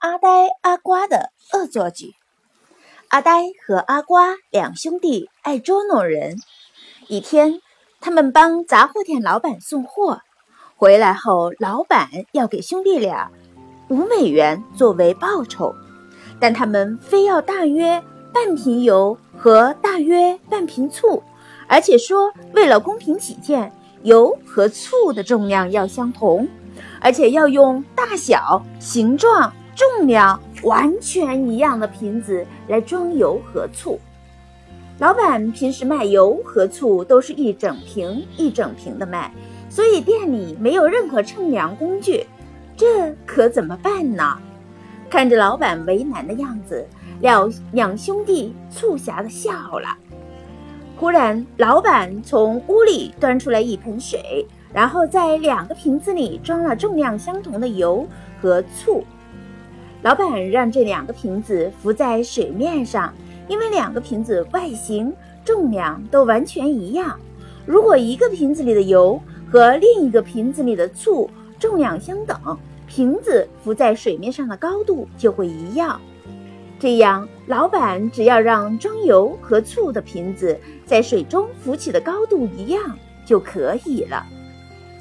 阿呆阿瓜的恶作剧。阿呆和阿瓜两兄弟爱捉弄人。一天，他们帮杂货店老板送货，回来后，老板要给兄弟俩五美元作为报酬，但他们非要大约半瓶油和大约半瓶醋，而且说为了公平起见，油和醋的重量要相同。而且要用大小、形状、重量完全一样的瓶子来装油和醋。老板平时卖油和醋都是一整瓶一整瓶的卖，所以店里没有任何称量工具，这可怎么办呢？看着老板为难的样子，两两兄弟促狭的笑了。忽然，老板从屋里端出来一盆水。然后在两个瓶子里装了重量相同的油和醋。老板让这两个瓶子浮在水面上，因为两个瓶子外形、重量都完全一样。如果一个瓶子里的油和另一个瓶子里的醋重量相等，瓶子浮在水面上的高度就会一样。这样，老板只要让装油和醋的瓶子在水中浮起的高度一样就可以了。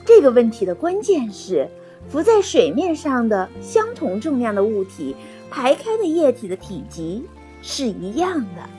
这个问题的关键是，浮在水面上的相同重量的物体排开的液体的体积是一样的。